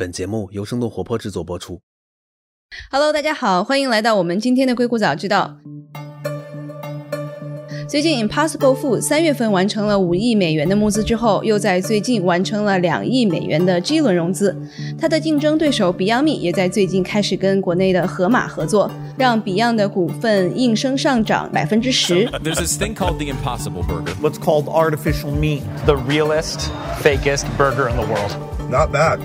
本节目由生动活泼制作播出。Hello，大家好，欢迎来到我们今天的硅谷早知道。最近，Impossible Food 三月份完成了五亿美元的募资之后，又在最近完成了两亿美元的 G 轮融资。它的竞争对手 Beyond Meat 也在最近开始跟国内的盒马合作，让 Beyond 的股份应声上涨百分之十。There's this thing called the Impossible Burger. what's called artificial meat. the realest, fakest burger in the world. Not bad.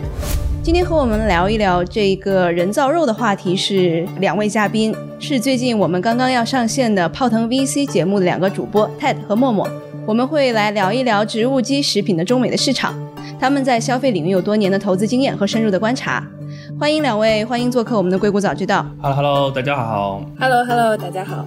今天和我们聊一聊这个人造肉的话题是两位嘉宾，是最近我们刚刚要上线的泡腾 VC 节目的两个主播 Ted 和默默。我们会来聊一聊植物基食品的中美的市场，他们在消费领域有多年的投资经验和深入的观察。欢迎两位，欢迎做客我们的硅谷早知道。Hello Hello，大家好。Hello Hello，大家好。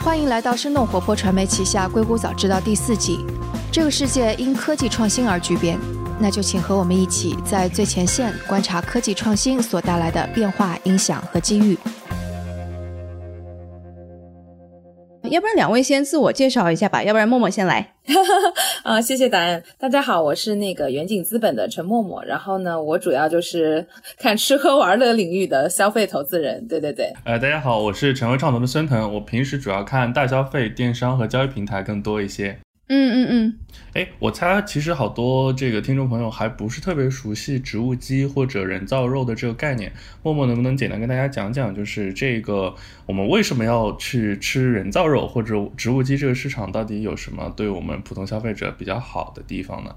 欢迎来到生动活泼传媒旗下《硅谷早知道》第四季。这个世界因科技创新而巨变，那就请和我们一起在最前线观察科技创新所带来的变化、影响和机遇。要不然两位先自我介绍一下吧，要不然默默先来。啊，谢谢答案。大家好，我是那个远景资本的陈默默。然后呢，我主要就是看吃喝玩乐领域的消费投资人。对对对，呃，大家好，我是成为创投的孙腾。我平时主要看大消费、电商和交易平台更多一些。嗯嗯嗯，哎，我猜其实好多这个听众朋友还不是特别熟悉植物基或者人造肉的这个概念。默默能不能简单跟大家讲讲，就是这个我们为什么要去吃人造肉或者植物基这个市场到底有什么对我们普通消费者比较好的地方呢？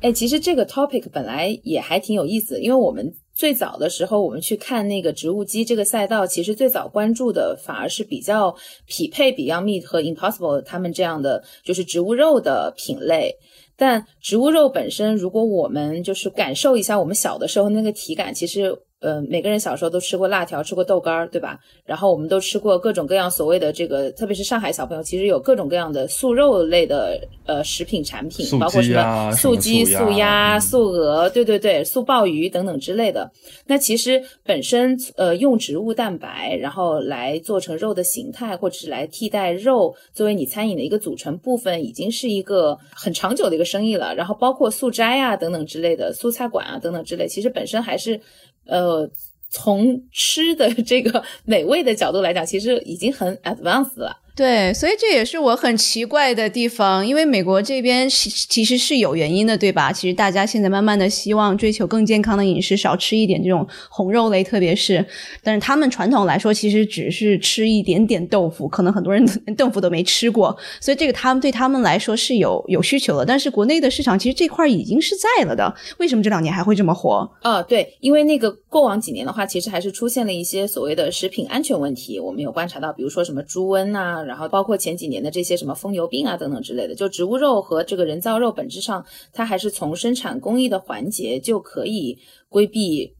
哎，其实这个 topic 本来也还挺有意思的，因为我们最早的时候，我们去看那个植物基这个赛道，其实最早关注的反而是比较匹配 Beyond Meat 和 Impossible 他们这样的就是植物肉的品类。但植物肉本身，如果我们就是感受一下我们小的时候那个体感，其实呃每个人小时候都吃过辣条，吃过豆干儿，对吧？然后我们都吃过各种各样所谓的这个，特别是上海小朋友，其实有各种各样的素肉类的呃食品产品，素包括什么素鸡、素鸭素鹅，对对对，素鲍鱼等等之类的。那其实本身呃用植物蛋白，然后来做成肉的形态，或者是来替代肉作为你餐饮的一个组成部分，已经是一个很长久的一个生意了。然后包括素斋啊等等之类的，素菜馆啊等等之类，其实本身还是呃。从吃的这个 美味的角度来讲，其实已经很 advanced 了。对，所以这也是我很奇怪的地方，因为美国这边其其实是有原因的，对吧？其实大家现在慢慢的希望追求更健康的饮食，少吃一点这种红肉类，特别是，但是他们传统来说，其实只是吃一点点豆腐，可能很多人连 豆腐都没吃过，所以这个他们对他们来说是有有需求的。但是国内的市场其实这块已经是在了的，为什么这两年还会这么火？啊，对，因为那个过往几年的话，其实还是出现了一些所谓的食品安全问题。我们有观察到，比如说什么猪瘟啊，然后包括前几年的这些什么疯牛病啊等等之类的。就植物肉和这个人造肉本质上，它还是从生产工艺的环节就可以规避。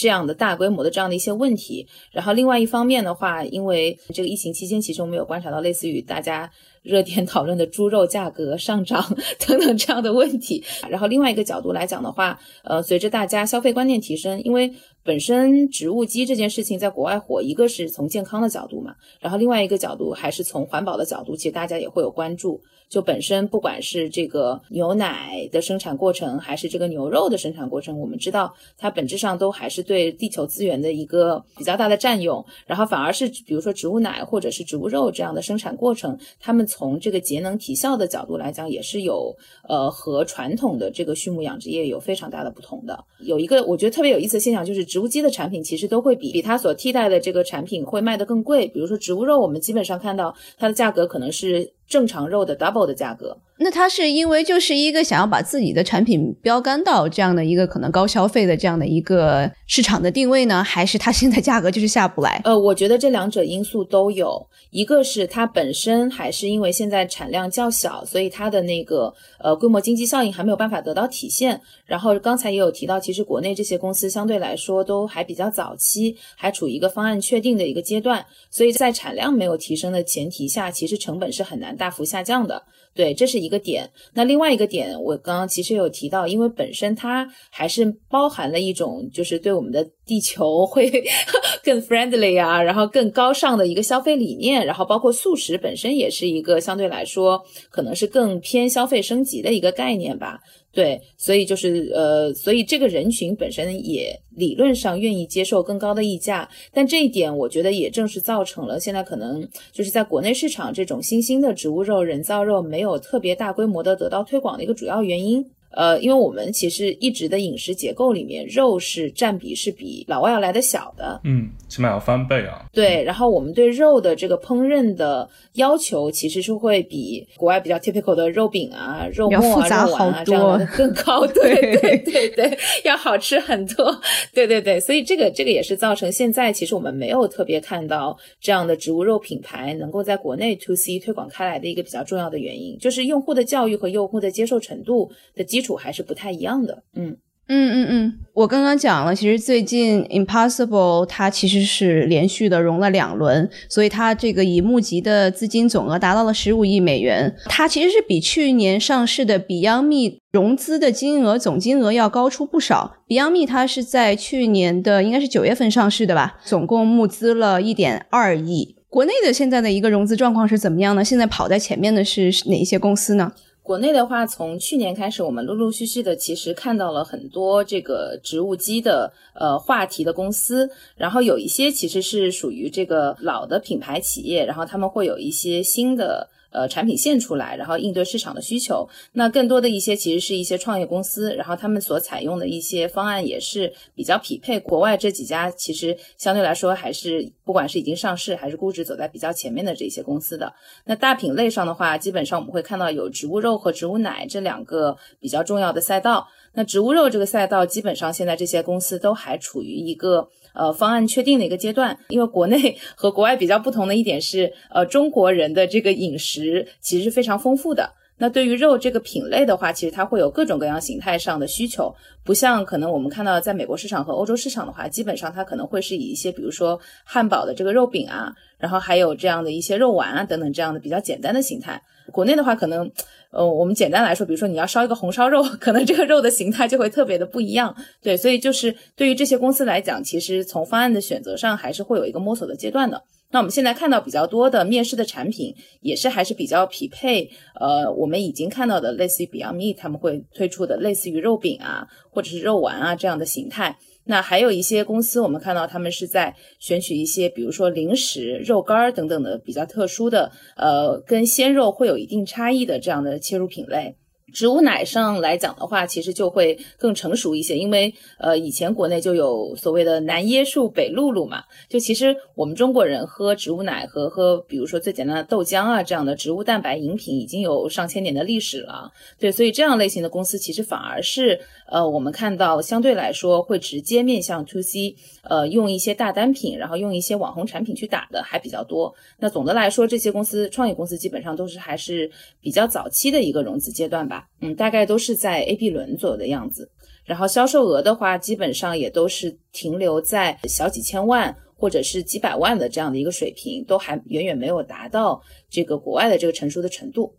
这样的大规模的这样的一些问题，然后另外一方面的话，因为这个疫情期间，其实我们有观察到类似于大家热点讨论的猪肉价格上涨 等等这样的问题。然后另外一个角度来讲的话，呃，随着大家消费观念提升，因为本身植物基这件事情在国外火，一个是从健康的角度嘛，然后另外一个角度还是从环保的角度，其实大家也会有关注。就本身不管是这个牛奶的生产过程，还是这个牛肉的生产过程，我们知道它本质上都还是对地球资源的一个比较大的占用。然后反而是比如说植物奶或者是植物肉这样的生产过程，他们从这个节能提效的角度来讲，也是有呃和传统的这个畜牧养殖业有非常大的不同的。有一个我觉得特别有意思的现象，就是植物基的产品其实都会比比它所替代的这个产品会卖得更贵。比如说植物肉，我们基本上看到它的价格可能是正常肉的 double 的价格。那它是因为就是一个想要把自己的产品标杆到这样的一个可能高消费的这样的一个市场的定位呢，还是它现在价格就是下不来？呃，我觉得这两者因素都有，一个是它本身还是因为现在产量较小，所以它的那个呃规模经济效应还没有办法得到体现。然后刚才也有提到，其实国内这些公司相对来说都还比较早期，还处于一个方案确定的一个阶段，所以在产量没有提升的前提下，其实成本是很难大幅下降的。对，这是一个点。那另外一个点，我刚刚其实有提到，因为本身它还是包含了一种就是对我们的地球会 更 friendly 啊，然后更高尚的一个消费理念，然后包括素食本身也是一个相对来说可能是更偏消费升级的一个概念吧。对，所以就是呃，所以这个人群本身也理论上愿意接受更高的溢价，但这一点我觉得也正是造成了现在可能就是在国内市场这种新兴的植物肉、人造肉没有特别大规模的得到推广的一个主要原因。呃，因为我们其实一直的饮食结构里面，肉是占比是比老外要来的小的，嗯，起码要翻倍啊。对，然后我们对肉的这个烹饪的要求，其实是会比国外比较 typical 的肉饼啊、肉末啊、肉丸啊这样的更高。对对对对，要好吃很多。对对对，所以这个这个也是造成现在其实我们没有特别看到这样的植物肉品牌能够在国内 to C 推广开来的一个比较重要的原因，就是用户的教育和用户的接受程度的基基础。还是不太一样的，嗯嗯嗯嗯，我刚刚讲了，其实最近 Impossible 它其实是连续的融了两轮，所以它这个已募集的资金总额达到了十五亿美元，它其实是比去年上市的 Beyond Me 融资的金额总金额要高出不少。Beyond Me 它是在去年的应该是九月份上市的吧，总共募资了一点二亿。国内的现在的一个融资状况是怎么样呢？现在跑在前面的是哪一些公司呢？国内的话，从去年开始，我们陆陆续续的其实看到了很多这个植物基的呃话题的公司，然后有一些其实是属于这个老的品牌企业，然后他们会有一些新的。呃，产品线出来，然后应对市场的需求。那更多的一些其实是一些创业公司，然后他们所采用的一些方案也是比较匹配国外这几家，其实相对来说还是不管是已经上市还是估值走在比较前面的这些公司的。那大品类上的话，基本上我们会看到有植物肉和植物奶这两个比较重要的赛道。那植物肉这个赛道，基本上现在这些公司都还处于一个。呃，方案确定的一个阶段，因为国内 和国外比较不同的一点是，呃，中国人的这个饮食其实是非常丰富的。那对于肉这个品类的话，其实它会有各种各样形态上的需求，不像可能我们看到在美国市场和欧洲市场的话，基本上它可能会是以一些比如说汉堡的这个肉饼啊，然后还有这样的一些肉丸啊等等这样的比较简单的形态。国内的话，可能。呃，我们简单来说，比如说你要烧一个红烧肉，可能这个肉的形态就会特别的不一样。对，所以就是对于这些公司来讲，其实从方案的选择上还是会有一个摸索的阶段的。那我们现在看到比较多的面试的产品，也是还是比较匹配。呃，我们已经看到的类似于 Beyond Meat 他们会推出的类似于肉饼啊，或者是肉丸啊这样的形态。那还有一些公司，我们看到他们是在选取一些，比如说零食、肉干儿等等的比较特殊的，呃，跟鲜肉会有一定差异的这样的切入品类。植物奶上来讲的话，其实就会更成熟一些，因为呃，以前国内就有所谓的南椰树、北露露嘛。就其实我们中国人喝植物奶和喝，比如说最简单的豆浆啊这样的植物蛋白饮品，已经有上千年的历史了。对，所以这样类型的公司其实反而是呃，我们看到相对来说会直接面向 to C，呃，用一些大单品，然后用一些网红产品去打的还比较多。那总的来说，这些公司创业公司基本上都是还是比较早期的一个融资阶段吧。嗯，大概都是在 A、B 轮左右的样子，然后销售额的话，基本上也都是停留在小几千万或者是几百万的这样的一个水平，都还远远没有达到这个国外的这个成熟的程度。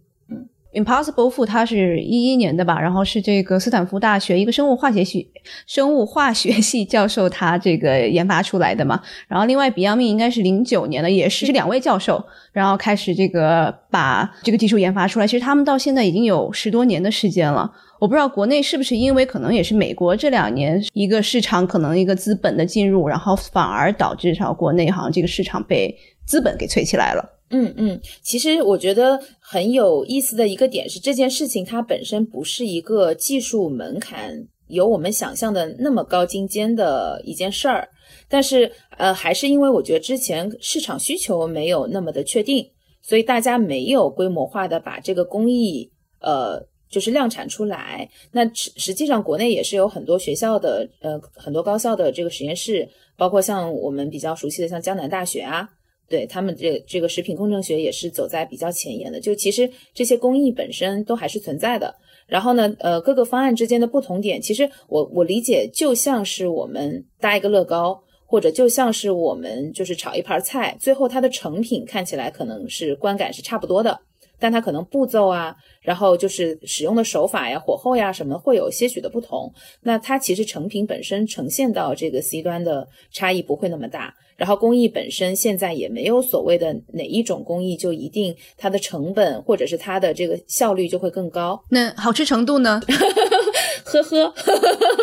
Impossible Food 它是一一年的吧，然后是这个斯坦福大学一个生物化学系生物化学系教授他这个研发出来的嘛。然后另外 Beyond Me 应该是零九年的，也是两位教授，然后开始这个把这个技术研发出来。其实他们到现在已经有十多年的时间了。我不知道国内是不是因为可能也是美国这两年一个市场可能一个资本的进入，然后反而导致上国内好像这个市场被资本给催起来了。嗯嗯，其实我觉得很有意思的一个点是，这件事情它本身不是一个技术门槛有我们想象的那么高精尖的一件事儿，但是呃，还是因为我觉得之前市场需求没有那么的确定，所以大家没有规模化的把这个工艺呃就是量产出来。那实实际上国内也是有很多学校的呃很多高校的这个实验室，包括像我们比较熟悉的像江南大学啊。对他们这这个食品工程学也是走在比较前沿的，就其实这些工艺本身都还是存在的。然后呢，呃，各个方案之间的不同点，其实我我理解就像是我们搭一个乐高，或者就像是我们就是炒一盘菜，最后它的成品看起来可能是观感是差不多的。但它可能步骤啊，然后就是使用的手法呀、火候呀什么会有些许的不同。那它其实成品本身呈现到这个 C 端的差异不会那么大。然后工艺本身现在也没有所谓的哪一种工艺就一定它的成本或者是它的这个效率就会更高。那好吃程度呢？呵呵，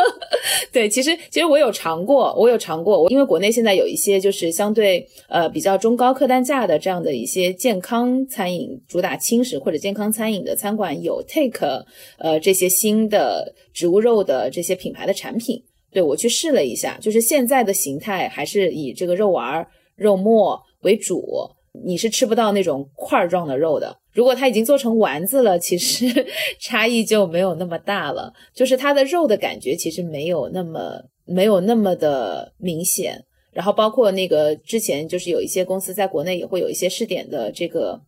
对，其实其实我有尝过，我有尝过，我因为国内现在有一些就是相对呃比较中高客单价的这样的一些健康餐饮，主打轻食或者健康餐饮的餐馆有 take 呃这些新的植物肉的这些品牌的产品，对我去试了一下，就是现在的形态还是以这个肉丸、肉末为主，你是吃不到那种块状的肉的。如果它已经做成丸子了，其实 差异就没有那么大了，就是它的肉的感觉其实没有那么没有那么的明显。然后包括那个之前就是有一些公司在国内也会有一些试点的这个。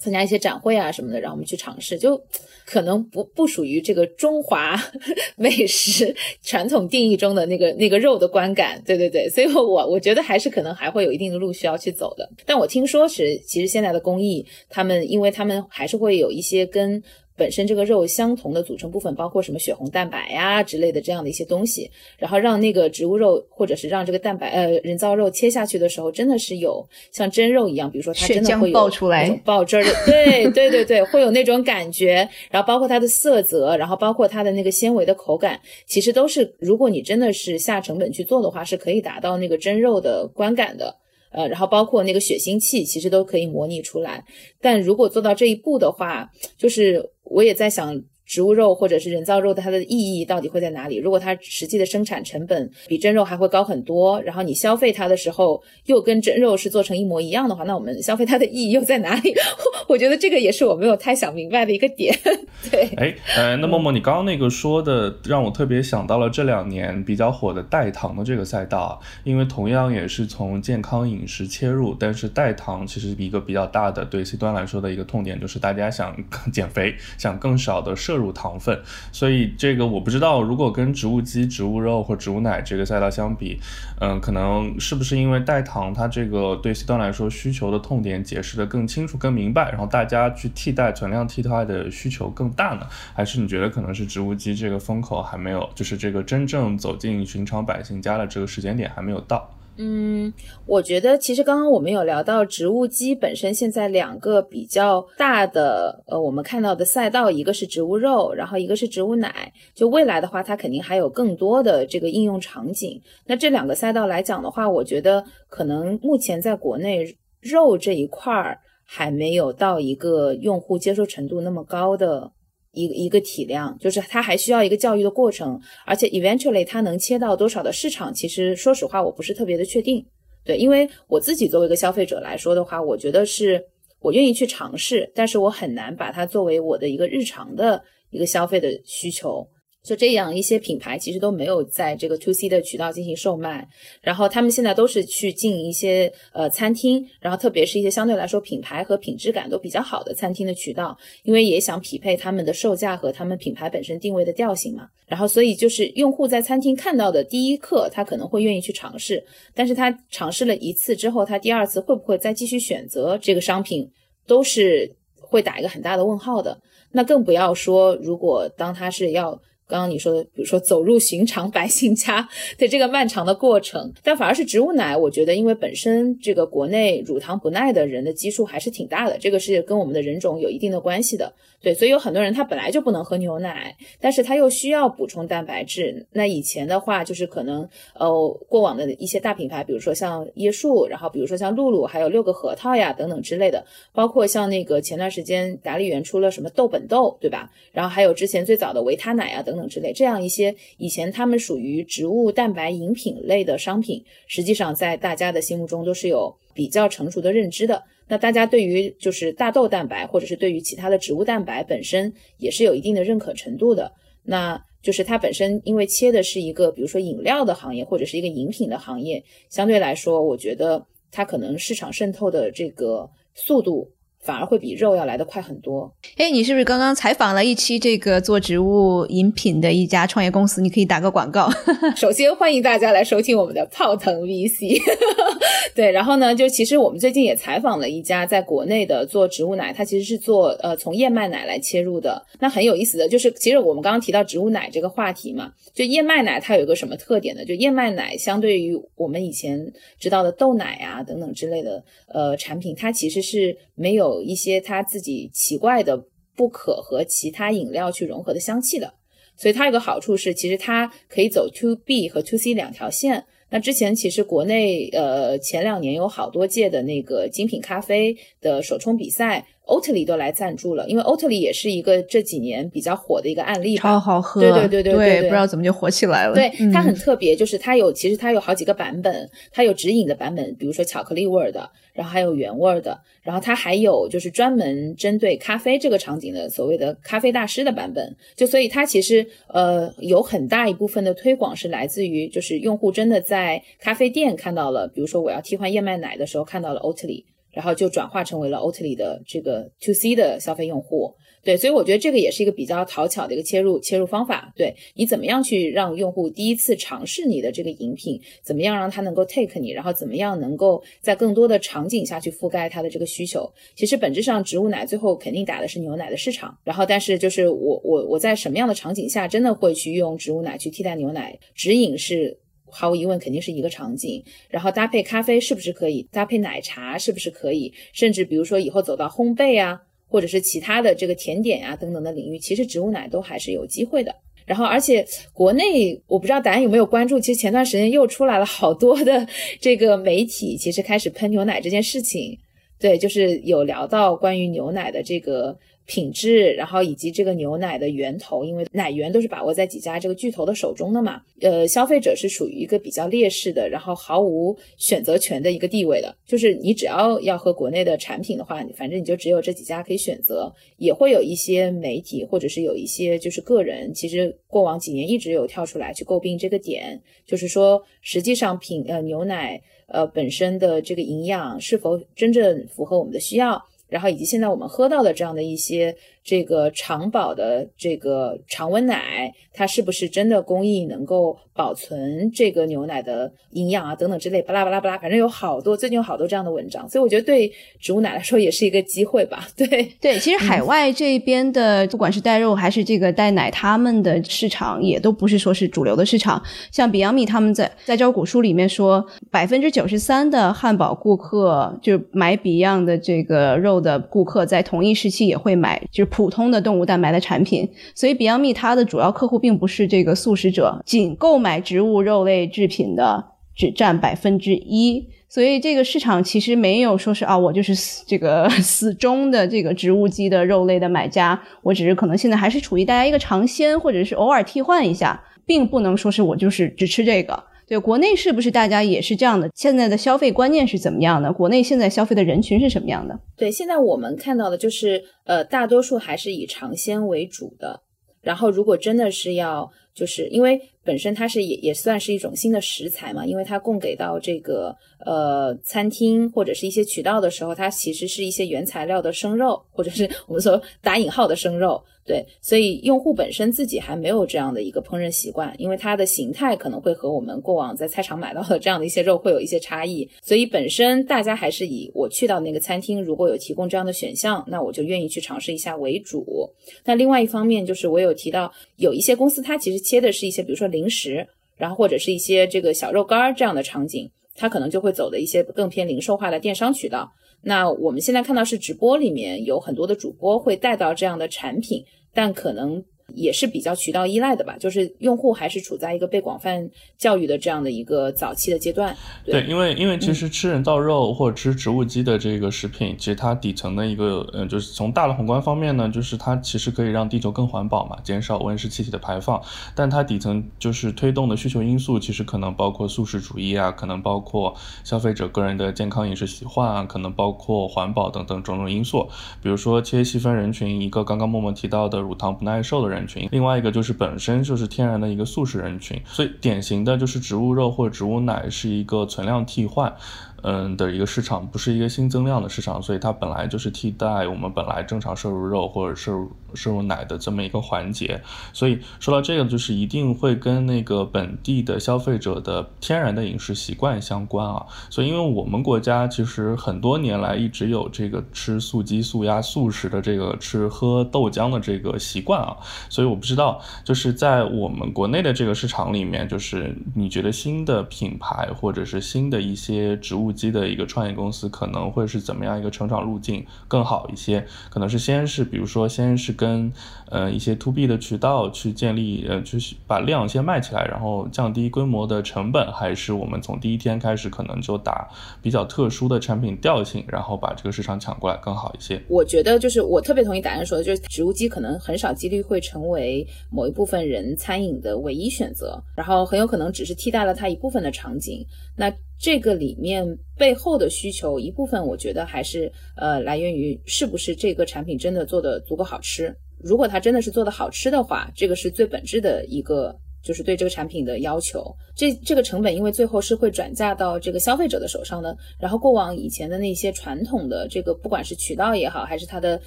参加一些展会啊什么的，然后我们去尝试，就可能不不属于这个中华 美食传统定义中的那个那个肉的观感，对对对，所以我我觉得还是可能还会有一定的路需要去走的。但我听说是，其实现在的工艺，他们因为他们还是会有一些跟。本身这个肉相同的组成部分包括什么血红蛋白呀之类的这样的一些东西，然后让那个植物肉或者是让这个蛋白呃人造肉切下去的时候，真的是有像真肉一样，比如说它真的会有爆出来爆汁儿的，对对对对，会有那种感觉，然后包括它的色泽，然后包括它的那个纤维的口感，其实都是如果你真的是下成本去做的话，是可以达到那个真肉的观感的。呃，然后包括那个血腥气，其实都可以模拟出来。但如果做到这一步的话，就是我也在想。植物肉或者是人造肉它的意义到底会在哪里？如果它实际的生产成本比真肉还会高很多，然后你消费它的时候又跟真肉是做成一模一样的话，那我们消费它的意义又在哪里？我觉得这个也是我没有太想明白的一个点。对，哎，那默默，你刚刚那个说的让我特别想到了这两年比较火的代糖的这个赛道，因为同样也是从健康饮食切入，但是代糖其实一个比较大的对 C 端来说的一个痛点就是大家想减肥，想更少的摄。入糖分，所以这个我不知道，如果跟植物基、植物肉或植物奶这个赛道相比，嗯，可能是不是因为代糖它这个对 C 端来说需求的痛点解释的更清楚、更明白，然后大家去替代存量替代的需求更大呢？还是你觉得可能是植物基这个风口还没有，就是这个真正走进寻常百姓家的这个时间点还没有到？嗯，我觉得其实刚刚我们有聊到植物基本身现在两个比较大的呃，我们看到的赛道，一个是植物肉，然后一个是植物奶。就未来的话，它肯定还有更多的这个应用场景。那这两个赛道来讲的话，我觉得可能目前在国内肉这一块儿还没有到一个用户接受程度那么高的。一个一个体量，就是它还需要一个教育的过程，而且 eventually 它能切到多少的市场，其实说实话我不是特别的确定。对，因为我自己作为一个消费者来说的话，我觉得是我愿意去尝试，但是我很难把它作为我的一个日常的一个消费的需求。就这样一些品牌其实都没有在这个 to C 的渠道进行售卖，然后他们现在都是去进一些呃餐厅，然后特别是一些相对来说品牌和品质感都比较好的餐厅的渠道，因为也想匹配他们的售价和他们品牌本身定位的调性嘛。然后所以就是用户在餐厅看到的第一刻，他可能会愿意去尝试，但是他尝试了一次之后，他第二次会不会再继续选择这个商品，都是会打一个很大的问号的。那更不要说如果当他是要。刚刚你说的，比如说走入寻常百姓家 的这个漫长的过程，但反而是植物奶，我觉得因为本身这个国内乳糖不耐的人的基数还是挺大的，这个是跟我们的人种有一定的关系的。对，所以有很多人他本来就不能喝牛奶，但是他又需要补充蛋白质。那以前的话，就是可能呃过往的一些大品牌，比如说像椰树，然后比如说像露露，还有六个核桃呀等等之类的，包括像那个前段时间达利园出了什么豆本豆，对吧？然后还有之前最早的维他奶啊等等。之类这样一些以前他们属于植物蛋白饮品类的商品，实际上在大家的心目中都是有比较成熟的认知的。那大家对于就是大豆蛋白，或者是对于其他的植物蛋白本身也是有一定的认可程度的。那就是它本身因为切的是一个比如说饮料的行业或者是一个饮品的行业，相对来说，我觉得它可能市场渗透的这个速度反而会比肉要来得快很多。哎，你是不是刚刚采访了一期这个做植物饮品的一家创业公司？你可以打个广告。首先欢迎大家来收听我们的泡腾 VC。对，然后呢，就其实我们最近也采访了一家在国内的做植物奶，它其实是做呃从燕麦奶来切入的。那很有意思的就是，其实我们刚刚提到植物奶这个话题嘛，就燕麦奶它有一个什么特点呢？就燕麦奶相对于我们以前知道的豆奶啊等等之类的呃产品，它其实是没有有一些它自己奇怪的不可和其他饮料去融合的香气的。所以它有个好处是，其实它可以走 to B 和 to C 两条线。那之前其实国内呃前两年有好多届的那个精品咖啡的手冲比赛。欧特里都来赞助了，因为欧特里也是一个这几年比较火的一个案例，超好喝，对对对对对，不知道怎么就火起来了。对，它很特别，就是它有其实它有好几个版本，它有直饮的版本，比如说巧克力味儿的，然后还有原味儿的，然后它还有就是专门针对咖啡这个场景的所谓的咖啡大师的版本。就所以它其实呃有很大一部分的推广是来自于就是用户真的在咖啡店看到了，比如说我要替换燕麦奶的时候看到了欧特里。然后就转化成为了 Oatly 的这个 To C 的消费用户，对，所以我觉得这个也是一个比较讨巧的一个切入切入方法。对你怎么样去让用户第一次尝试你的这个饮品，怎么样让他能够 take 你，然后怎么样能够在更多的场景下去覆盖他的这个需求。其实本质上植物奶最后肯定打的是牛奶的市场，然后但是就是我我我在什么样的场景下真的会去用植物奶去替代牛奶？直饮是。毫无疑问，肯定是一个场景。然后搭配咖啡是不是可以？搭配奶茶是不是可以？甚至比如说以后走到烘焙啊，或者是其他的这个甜点啊等等的领域，其实植物奶都还是有机会的。然后，而且国内我不知道大家有没有关注，其实前段时间又出来了好多的 这个媒体，其实开始喷牛奶这件事情。对，就是有聊到关于牛奶的这个。品质，然后以及这个牛奶的源头，因为奶源都是把握在几家这个巨头的手中的嘛。呃，消费者是属于一个比较劣势的，然后毫无选择权的一个地位的。就是你只要要喝国内的产品的话，反正你就只有这几家可以选择。也会有一些媒体或者是有一些就是个人，其实过往几年一直有跳出来去诟病这个点，就是说实际上品呃牛奶呃本身的这个营养是否真正符合我们的需要。然后以及现在我们喝到的这样的一些这个长保的这个常温奶，它是不是真的工艺能够保存这个牛奶的营养啊等等之类，巴拉巴拉巴拉，反正有好多最近有好多这样的文章，所以我觉得对植物奶来说也是一个机会吧。对 对，其实海外这边的不管是带肉还是这个带奶，他们的市场也都不是说是主流的市场。像 Beyond 米他们在在招股书里面说，百分之九十三的汉堡顾客就买 Beyond 的这个肉。的顾客在同一时期也会买，就是普通的动物蛋白的产品，所以 Beyond Meat 它的主要客户并不是这个素食者，仅购买植物肉类制品的只占百分之一，所以这个市场其实没有说是啊，我就是这个 死忠的这个植物基的肉类的买家，我只是可能现在还是处于大家一个尝鲜或者是偶尔替换一下，并不能说是我就是只吃这个。对，国内是不是大家也是这样的？现在的消费观念是怎么样的？国内现在消费的人群是什么样的？对，现在我们看到的就是，呃，大多数还是以尝鲜为主的。然后，如果真的是要，就是因为本身它是也也算是一种新的食材嘛，因为它供给到这个呃餐厅或者是一些渠道的时候，它其实是一些原材料的生肉，或者是我们说打引号的生肉。对，所以用户本身自己还没有这样的一个烹饪习惯，因为它的形态可能会和我们过往在菜场买到的这样的一些肉会有一些差异，所以本身大家还是以我去到那个餐厅，如果有提供这样的选项，那我就愿意去尝试一下为主。那另外一方面就是我有提到有一些公司，它其实切的是一些比如说零食，然后或者是一些这个小肉干儿这样的场景，它可能就会走的一些更偏零售化的电商渠道。那我们现在看到是直播里面有很多的主播会带到这样的产品。但可能。也是比较渠道依赖的吧，就是用户还是处在一个被广泛教育的这样的一个早期的阶段。对，因为因为其实吃人造肉或者吃植物基的这个食品，其实它底层的一个，嗯，就是从大的宏观方面呢，就是它其实可以让地球更环保嘛，减少温室气体的排放。但它底层就是推动的需求因素，其实可能包括素食主义啊，可能包括消费者个人的健康饮食习惯啊，可能包括环保等等种种因素。比如说，切细分人群，一个刚刚默默提到的乳糖不耐受的人。人群，另外一个就是本身就是天然的一个素食人群，所以典型的就是植物肉或者植物奶是一个存量替换。嗯的一个市场，不是一个新增量的市场，所以它本来就是替代我们本来正常摄入肉或者摄入摄入奶的这么一个环节。所以说到这个，就是一定会跟那个本地的消费者的天然的饮食习惯相关啊。所以因为我们国家其实很多年来一直有这个吃素鸡、素鸭、素食的这个吃喝豆浆的这个习惯啊，所以我不知道就是在我们国内的这个市场里面，就是你觉得新的品牌或者是新的一些植物基的一个创业公司可能会是怎么样一个成长路径更好一些？可能是先是比如说先是跟呃一些 to B 的渠道去建立呃就是把量先卖起来，然后降低规模的成本，还是我们从第一天开始可能就打比较特殊的产品调性，然后把这个市场抢过来更好一些？我觉得就是我特别同意达人说的，就是植物基可能很少几率会成为某一部分人餐饮的唯一选择，然后很有可能只是替代了它一部分的场景。那这个里面背后的需求一部分，我觉得还是呃来源于是不是这个产品真的做的足够好吃。如果它真的是做的好吃的话，这个是最本质的一个。就是对这个产品的要求，这这个成本因为最后是会转嫁到这个消费者的手上的。然后过往以前的那些传统的这个，不管是渠道也好，还是它的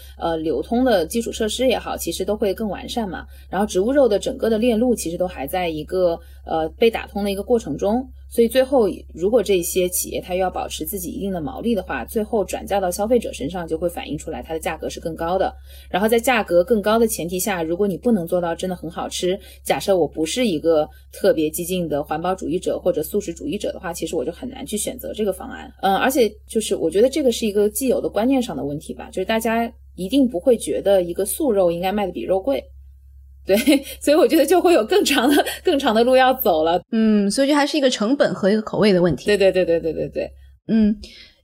呃流通的基础设施也好，其实都会更完善嘛。然后植物肉的整个的链路其实都还在一个呃被打通的一个过程中。所以最后，如果这些企业它要保持自己一定的毛利的话，最后转嫁到消费者身上，就会反映出来它的价格是更高的。然后在价格更高的前提下，如果你不能做到真的很好吃，假设我不是一个特别激进的环保主义者或者素食主义者的话，其实我就很难去选择这个方案。嗯，而且就是我觉得这个是一个既有的观念上的问题吧，就是大家一定不会觉得一个素肉应该卖的比肉贵。对，所以我觉得就会有更长的、更长的路要走了。嗯，所以就还是一个成本和一个口味的问题。对对对对对对对。嗯，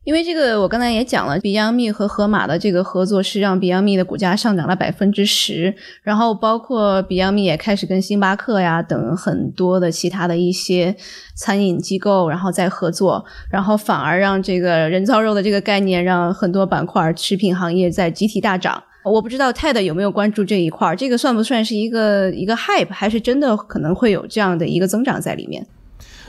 因为这个我刚才也讲了，Beyond Meat 和盒马的这个合作是让 Beyond Meat 的股价上涨了百分之十，然后包括 Beyond Meat 也开始跟星巴克呀等很多的其他的一些餐饮机构，然后再合作，然后反而让这个人造肉的这个概念让很多板块食品行业在集体大涨。我不知道 Ted 有没有关注这一块儿，这个算不算是一个一个 hype，还是真的可能会有这样的一个增长在里面？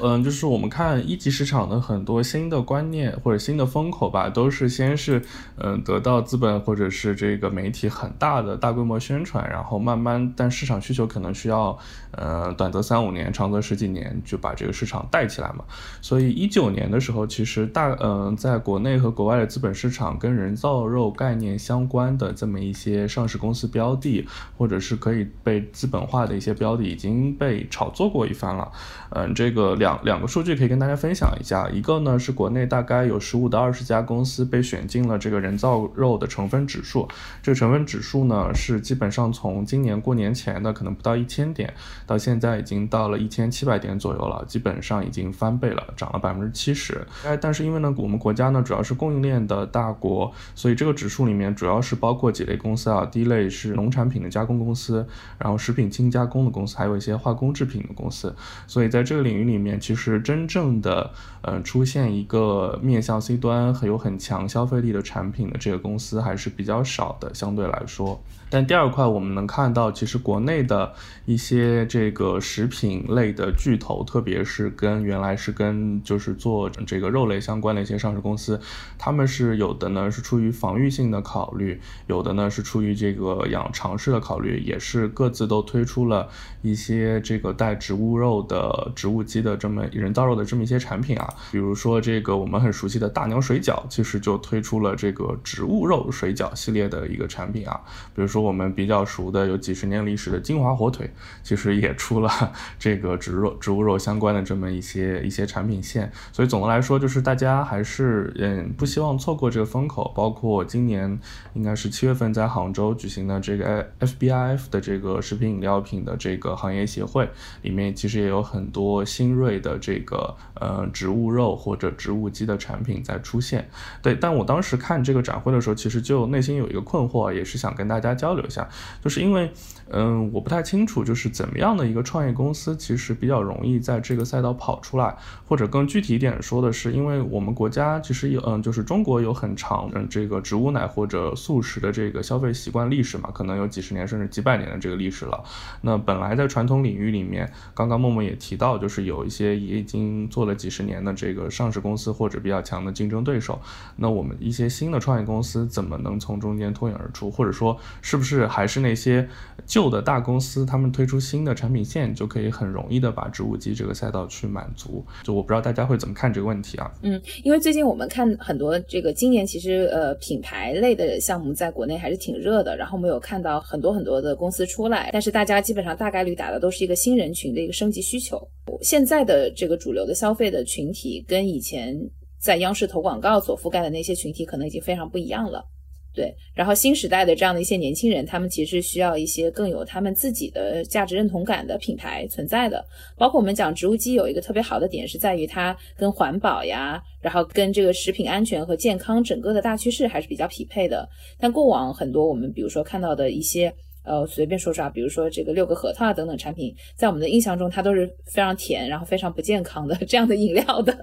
嗯，就是我们看一级市场的很多新的观念或者新的风口吧，都是先是嗯得到资本或者是这个媒体很大的大规模宣传，然后慢慢，但市场需求可能需要呃短则三五年，长则十几年就把这个市场带起来嘛。所以一九年的时候，其实大嗯在国内和国外的资本市场跟人造肉概念相关的这么一些上市公司标的，或者是可以被资本化的一些标的，已经被炒作过一番了。嗯，这个两。两个数据可以跟大家分享一下，一个呢是国内大概有十五到二十家公司被选进了这个人造肉的成分指数，这个成分指数呢是基本上从今年过年前的可能不到一千点，到现在已经到了一千七百点左右了，基本上已经翻倍了，涨了百分之七十。哎，但是因为呢我们国家呢主要是供应链的大国，所以这个指数里面主要是包括几类公司啊，第一类是农产品的加工公司，然后食品轻加工的公司，还有一些化工制品的公司，所以在在这个领域里面。其实真正的，呃，出现一个面向 C 端很有很强消费力的产品的这个公司还是比较少的，相对来说。但第二块我们能看到，其实国内的一些这个食品类的巨头，特别是跟原来是跟就是做这个肉类相关的一些上市公司，他们是有的呢是出于防御性的考虑，有的呢是出于这个养尝试的考虑，也是各自都推出了一些这个带植物肉的植物基的这么人造肉的这么一些产品啊，比如说这个我们很熟悉的大娘水饺，其实就推出了这个植物肉水饺系列的一个产品啊，比如说。我们比较熟的有几十年历史的金华火腿，其实也出了 这个植肉植物肉相关的这么一些一些产品线。所以总的来说，就是大家还是嗯不希望错过这个风口。包括今年应该是七月份在杭州举行的这个 FBIF 的这个食品饮料品的这个行业协会里面，其实也有很多新锐的这个呃植物肉或者植物基的产品在出现。对，但我当时看这个展会的时候，其实就内心有一个困惑，也是想跟大家交。交流一下，就是因为。嗯，我不太清楚，就是怎么样的一个创业公司，其实比较容易在这个赛道跑出来，或者更具体一点说的是，因为我们国家其实有，嗯，就是中国有很长嗯这个植物奶或者素食的这个消费习惯历史嘛，可能有几十年甚至几百年的这个历史了。那本来在传统领域里面，刚刚默默也提到，就是有一些也已经做了几十年的这个上市公司或者比较强的竞争对手。那我们一些新的创业公司怎么能从中间脱颖而出，或者说是不是还是那些旧的大公司，他们推出新的产品线，就可以很容易的把植物机这个赛道去满足。就我不知道大家会怎么看这个问题啊？嗯，因为最近我们看很多这个今年其实呃品牌类的项目在国内还是挺热的，然后我们有看到很多很多的公司出来，但是大家基本上大概率打的都是一个新人群的一个升级需求。现在的这个主流的消费的群体跟以前在央视投广告所覆盖的那些群体可能已经非常不一样了。对，然后新时代的这样的一些年轻人，他们其实需要一些更有他们自己的价值认同感的品牌存在的。包括我们讲植物基有一个特别好的点，是在于它跟环保呀，然后跟这个食品安全和健康整个的大趋势还是比较匹配的。但过往很多我们比如说看到的一些。呃，随便说说啊，比如说这个六个核桃啊等等产品，在我们的印象中，它都是非常甜，然后非常不健康的 这样的饮料的，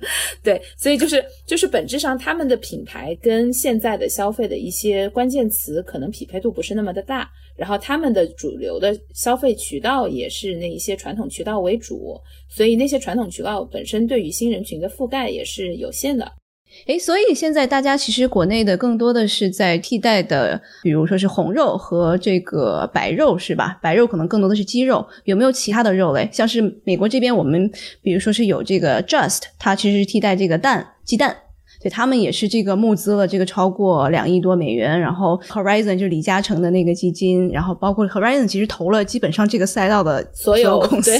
对，所以就是就是本质上，他们的品牌跟现在的消费的一些关键词可能匹配度不是那么的大，然后他们的主流的消费渠道也是那一些传统渠道为主，所以那些传统渠道本身对于新人群的覆盖也是有限的。诶，所以现在大家其实国内的更多的是在替代的，比如说是红肉和这个白肉，是吧？白肉可能更多的是鸡肉，有没有其他的肉类？像是美国这边，我们比如说是有这个 Just，它其实是替代这个蛋鸡蛋。对他们也是这个募资了这个超过两亿多美元，然后 Horizon 就是李嘉诚的那个基金，然后包括 Horizon 其实投了基本上这个赛道的所有公司，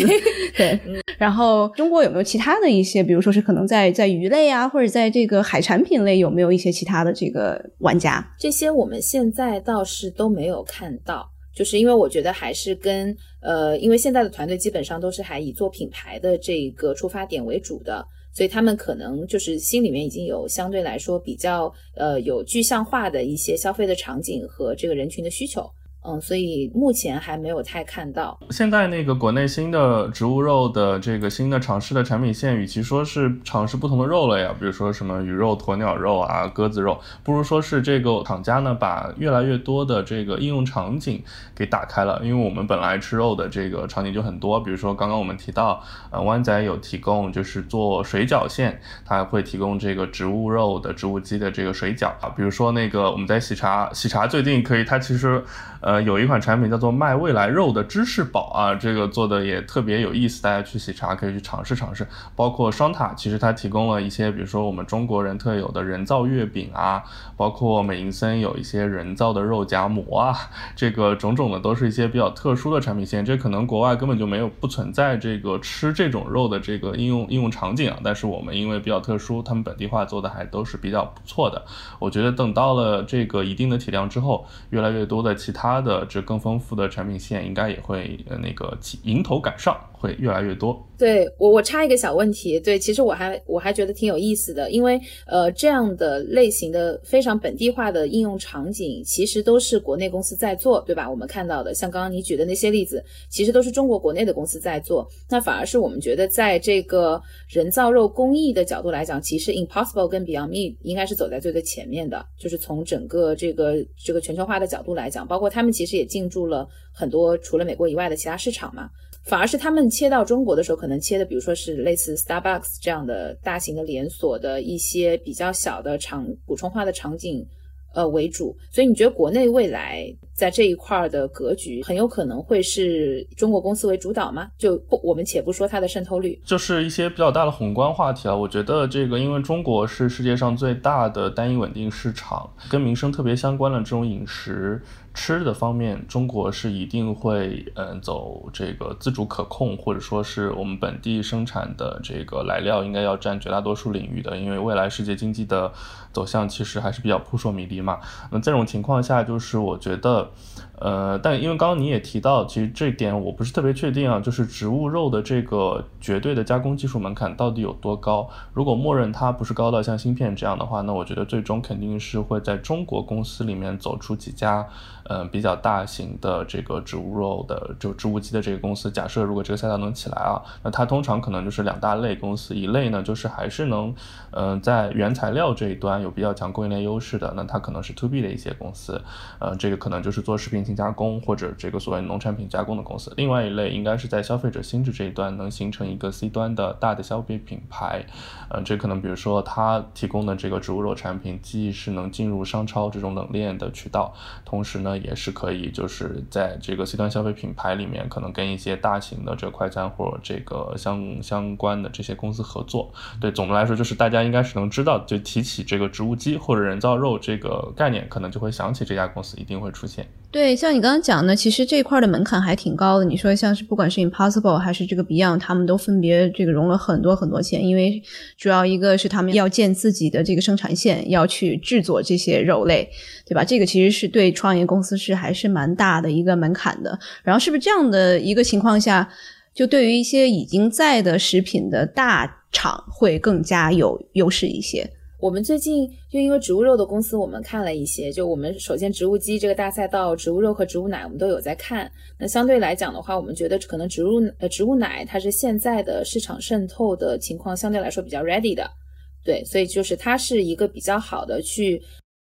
对。然后中国有没有其他的一些，比如说是可能在在鱼类啊，或者在这个海产品类有没有一些其他的这个玩家？这些我们现在倒是都没有看到，就是因为我觉得还是跟呃，因为现在的团队基本上都是还以做品牌的这个出发点为主的。所以他们可能就是心里面已经有相对来说比较呃有具象化的一些消费的场景和这个人群的需求。嗯，所以目前还没有太看到。现在那个国内新的植物肉的这个新的尝试的产品线，与其说是尝试不同的肉类啊，比如说什么鱼肉、鸵鸟肉啊、鸽子肉，不如说是这个厂家呢，把越来越多的这个应用场景给打开了。因为我们本来吃肉的这个场景就很多，比如说刚刚我们提到，呃，湾仔有提供就是做水饺线，它会提供这个植物肉的植物基的这个水饺啊。比如说那个我们在喜茶，喜茶最近可以，它其实。呃，有一款产品叫做卖未来肉的芝士堡啊，这个做的也特别有意思，大家去喜茶可以去尝试尝试。包括双塔，其实它提供了一些，比如说我们中国人特有的人造月饼啊，包括美银森有一些人造的肉夹馍啊，这个种种的都是一些比较特殊的产品线。这可能国外根本就没有不存在这个吃这种肉的这个应用应用场景啊，但是我们因为比较特殊，他们本地化做的还都是比较不错的。我觉得等到了这个一定的体量之后，越来越多的其他。它的这更丰富的产品线应该也会呃那个迎头赶上，会越来越多。对我，我插一个小问题。对，其实我还我还觉得挺有意思的，因为呃，这样的类型的非常本地化的应用场景，其实都是国内公司在做，对吧？我们看到的，像刚刚你举的那些例子，其实都是中国国内的公司在做。那反而是我们觉得，在这个人造肉工艺的角度来讲，其实 Impossible 跟 Beyond Meat 应该是走在最最前面的，就是从整个这个这个全球化的角度来讲，包括他们其实也进驻了很多除了美国以外的其他市场嘛。反而是他们切到中国的时候，可能切的，比如说是类似 Starbucks 这样的大型的连锁的一些比较小的场补充化的场景，呃为主。所以你觉得国内未来在这一块的格局很有可能会是中国公司为主导吗？就不，我们且不说它的渗透率，就是一些比较大的宏观话题啊。我觉得这个，因为中国是世界上最大的单一稳定市场，跟民生特别相关的这种饮食。吃的方面，中国是一定会嗯走这个自主可控，或者说是我们本地生产的这个来料应该要占绝大多数领域的，因为未来世界经济的走向其实还是比较扑朔迷离嘛。那这种情况下，就是我觉得，呃，但因为刚刚你也提到，其实这点我不是特别确定啊，就是植物肉的这个绝对的加工技术门槛到底有多高？如果默认它不是高到像芯片这样的话，那我觉得最终肯定是会在中国公司里面走出几家，嗯，比较大型的这个植物肉的就植物基的这个公司。假设如果这个赛道能起来啊，那它通常可能就是两大类公司，一类呢就是还是能，嗯，在原材料这一端有比较强供应链优势的，那它可能是 to B 的一些公司，呃，这个可能就是做食品。加工或者这个所谓农产品加工的公司，另外一类应该是在消费者心智这一端能形成一个 C 端的大的消费品牌，呃，这可能比如说它提供的这个植物肉产品，既是能进入商超这种冷链的渠道，同时呢，也是可以就是在这个 C 端消费品牌里面，可能跟一些大型的这快餐或者这个相相关的这些公司合作。对，总的来说就是大家应该是能知道，就提起这个植物基或者人造肉这个概念，可能就会想起这家公司一定会出现。对，像你刚刚讲的，其实这块的门槛还挺高的。你说像是不管是 Impossible 还是这个 Beyond，他们都分别这个融了很多很多钱，因为主要一个是他们要建自己的这个生产线，要去制作这些肉类，对吧？这个其实是对创业公司是还是蛮大的一个门槛的。然后是不是这样的一个情况下，就对于一些已经在的食品的大厂会更加有优势一些？我们最近就因为植物肉的公司，我们看了一些。就我们首先植物基这个大赛道，植物肉和植物奶我们都有在看。那相对来讲的话，我们觉得可能植物呃植物奶它是现在的市场渗透的情况相对来说比较 ready 的，对，所以就是它是一个比较好的去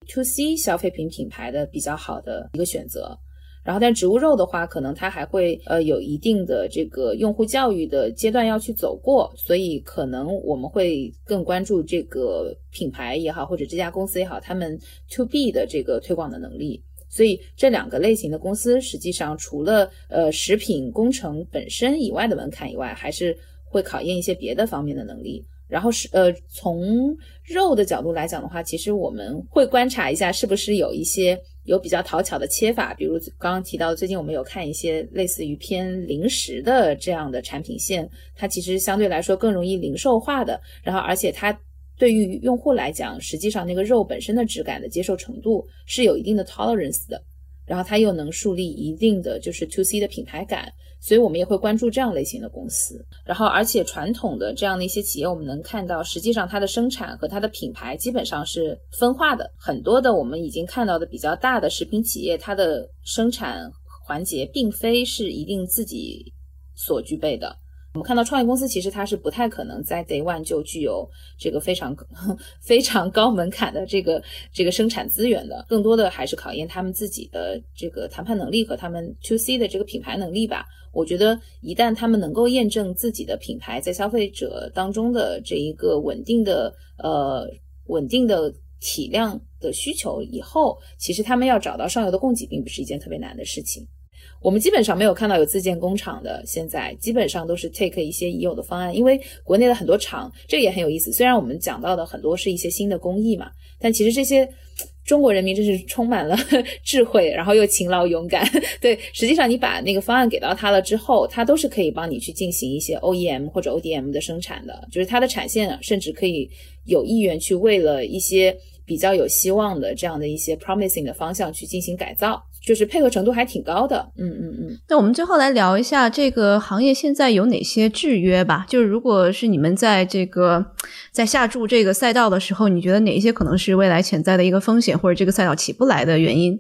to C 消费品品牌的比较好的一个选择。然后，但植物肉的话，可能它还会呃有一定的这个用户教育的阶段要去走过，所以可能我们会更关注这个品牌也好，或者这家公司也好，他们 to B 的这个推广的能力。所以这两个类型的公司，实际上除了呃食品工程本身以外的门槛以外，还是会考验一些别的方面的能力。然后是呃从肉的角度来讲的话，其实我们会观察一下是不是有一些。有比较讨巧的切法，比如刚刚提到，最近我们有看一些类似于偏零食的这样的产品线，它其实相对来说更容易零售化的，然后而且它对于用户来讲，实际上那个肉本身的质感的接受程度是有一定的 tolerance 的，然后它又能树立一定的就是 to C 的品牌感。所以我们也会关注这样类型的公司，然后而且传统的这样的一些企业，我们能看到，实际上它的生产和它的品牌基本上是分化的。很多的我们已经看到的比较大的食品企业，它的生产环节并非是一定自己所具备的。我们看到创业公司其实它是不太可能在 day one 就具有这个非常 非常高门槛的这个这个生产资源的，更多的还是考验他们自己的这个谈判能力和他们 to C 的这个品牌能力吧。我觉得一旦他们能够验证自己的品牌在消费者当中的这一个稳定的呃稳定的体量的需求以后，其实他们要找到上游的供给并不是一件特别难的事情。我们基本上没有看到有自建工厂的，现在基本上都是 take 一些已有的方案，因为国内的很多厂，这也很有意思。虽然我们讲到的很多是一些新的工艺嘛，但其实这些中国人民真是充满了 智慧，然后又勤劳勇敢。对，实际上你把那个方案给到他了之后，他都是可以帮你去进行一些 OEM 或者 ODM 的生产的，就是它的产线甚至可以有意愿去为了一些比较有希望的这样的一些 promising 的方向去进行改造。就是配合程度还挺高的，嗯嗯嗯。那我们最后来聊一下这个行业现在有哪些制约吧。就是如果是你们在这个在下注这个赛道的时候，你觉得哪一些可能是未来潜在的一个风险，或者这个赛道起不来的原因？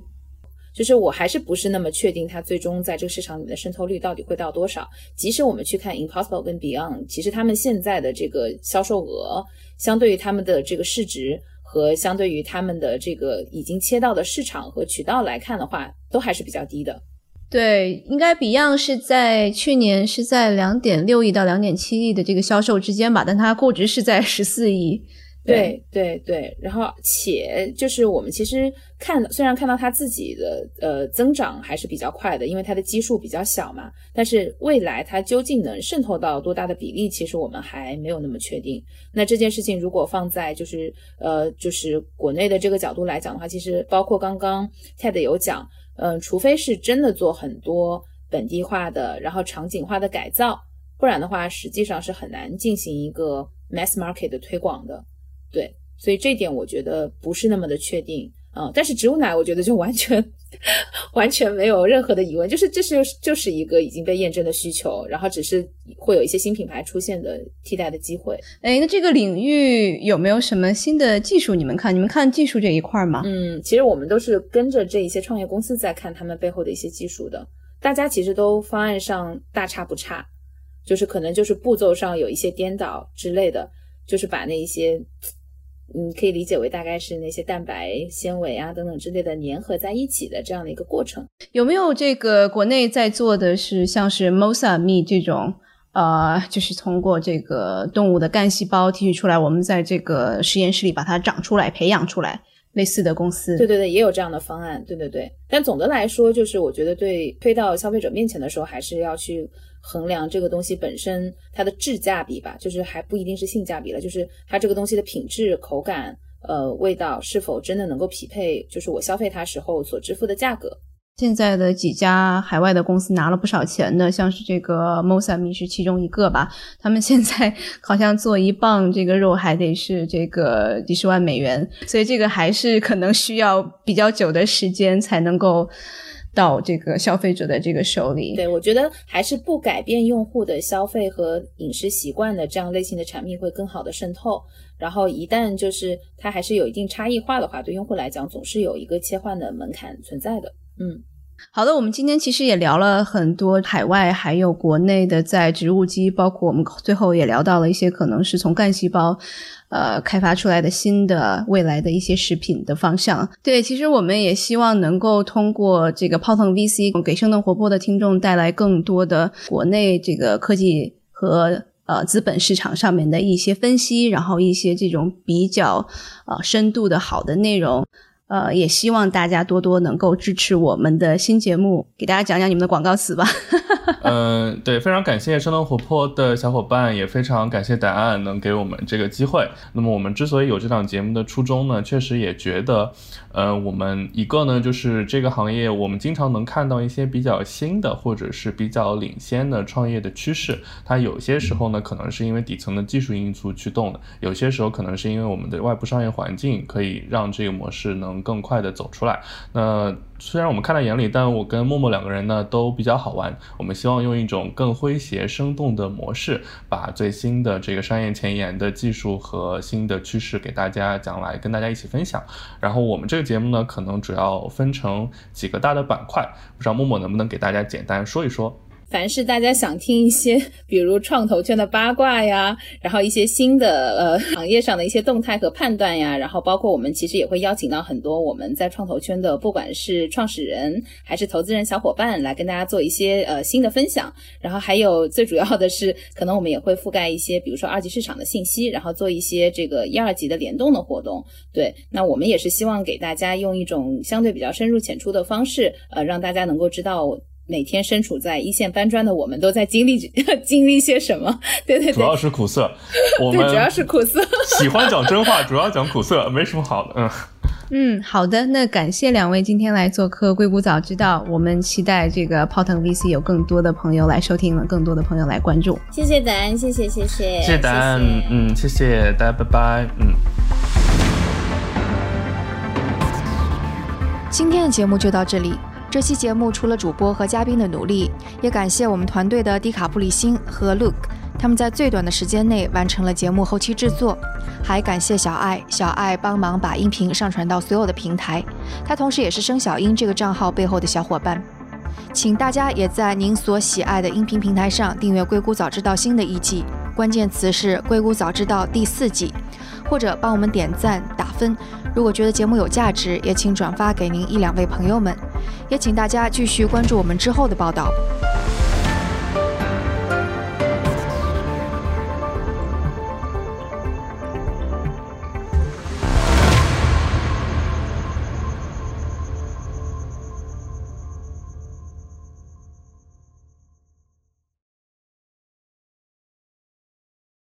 就是我还是不是那么确定它最终在这个市场里面的渗透率到底会到多少。即使我们去看 Impossible 跟 Beyond，其实他们现在的这个销售额，相对于他们的这个市值。和相对于他们的这个已经切到的市场和渠道来看的话，都还是比较低的。对，应该 Beyond 是在去年是在两点六亿到两点七亿的这个销售之间吧，但它估值是在十四亿。对对对，然后且就是我们其实看，虽然看到它自己的呃增长还是比较快的，因为它的基数比较小嘛，但是未来它究竟能渗透到多大的比例，其实我们还没有那么确定。那这件事情如果放在就是呃就是国内的这个角度来讲的话，其实包括刚刚 Ted 有讲，嗯，除非是真的做很多本地化的，然后场景化的改造，不然的话，实际上是很难进行一个 mass market 的推广的。对，所以这点我觉得不是那么的确定。嗯，但是植物奶我觉得就完全 完全没有任何的疑问，就是这是就是一个已经被验证的需求，然后只是会有一些新品牌出现的替代的机会。哎，那这个领域有没有什么新的技术？你们看，你们看技术这一块吗？嗯，其实我们都是跟着这一些创业公司在看他们背后的一些技术的，大家其实都方案上大差不差，就是可能就是步骤上有一些颠倒之类的，就是把那一些。嗯，可以理解为大概是那些蛋白、纤维啊等等之类的粘合在一起的这样的一个过程。有没有这个国内在做的是像是 Mosa Me 这种，呃，就是通过这个动物的干细胞提取出来，我们在这个实验室里把它长出来、培养出来，类似的公司？对对对，也有这样的方案。对对对，但总的来说，就是我觉得对推到消费者面前的时候，还是要去。衡量这个东西本身它的质价比吧，就是还不一定是性价比了，就是它这个东西的品质、口感、呃味道是否真的能够匹配，就是我消费它时候所支付的价格。现在的几家海外的公司拿了不少钱的，像是这个 Mosami 是其中一个吧，他们现在 好像做一磅这个肉还得是这个几十万美元，所以这个还是可能需要比较久的时间才能够。到这个消费者的这个手里，对我觉得还是不改变用户的消费和饮食习惯的这样类型的产品会更好的渗透。然后一旦就是它还是有一定差异化的话，对用户来讲总是有一个切换的门槛存在的。嗯，好的，我们今天其实也聊了很多海外还有国内的在植物基，包括我们最后也聊到了一些可能是从干细胞。呃，开发出来的新的未来的一些食品的方向，对，其实我们也希望能够通过这个泡腾 VC 给生动活泼的听众带来更多的国内这个科技和呃资本市场上面的一些分析，然后一些这种比较呃深度的好的内容。呃，也希望大家多多能够支持我们的新节目，给大家讲讲你们的广告词吧。嗯，对，非常感谢生动活泼的小伙伴，也非常感谢答案能给我们这个机会。那么我们之所以有这档节目的初衷呢，确实也觉得，呃，我们一个呢，就是这个行业我们经常能看到一些比较新的或者是比较领先的创业的趋势，它有些时候呢，可能是因为底层的技术因素驱动的，有些时候可能是因为我们的外部商业环境可以让这个模式能。更快的走出来。那虽然我们看在眼里，但我跟默默两个人呢都比较好玩。我们希望用一种更诙谐生动的模式，把最新的这个商业前沿的技术和新的趋势给大家讲来，跟大家一起分享。然后我们这个节目呢，可能主要分成几个大的板块，不知道默默能不能给大家简单说一说。凡是大家想听一些，比如创投圈的八卦呀，然后一些新的呃 行业上的一些动态和判断呀，然后包括我们其实也会邀请到很多我们在创投圈的，不管是创始人还是投资人小伙伴来跟大家做一些呃新的分享。然后还有最主要的是，可能我们也会覆盖一些，比如说二级市场的信息，然后做一些这个一二级的联动的活动。对，那我们也是希望给大家用一种相对比较深入浅出的方式，呃，让大家能够知道。每天身处在一线搬砖的我们，都在经历 经历些什么？对对对，主要是苦涩。我们主要是苦涩。喜欢讲真话，主要讲苦涩，没什么好的。嗯嗯，好的。那感谢两位今天来做客《硅谷早知道》，我们期待这个泡腾 VC 有更多的朋友来收听了，更多的朋友来关注。谢谢答案，谢谢谢谢，谢谢答案。嗯，谢谢大家，拜拜。嗯。今天的节目就到这里。这期节目除了主播和嘉宾的努力，也感谢我们团队的迪卡布里辛和 Luke，他们在最短的时间内完成了节目后期制作。还感谢小爱，小爱帮忙把音频上传到所有的平台，他同时也是生小英这个账号背后的小伙伴。请大家也在您所喜爱的音频平台上订阅《硅谷早知道》新的一季，关键词是《硅谷早知道》第四季，或者帮我们点赞打分。如果觉得节目有价值，也请转发给您一两位朋友们。也请大家继续关注我们之后的报道。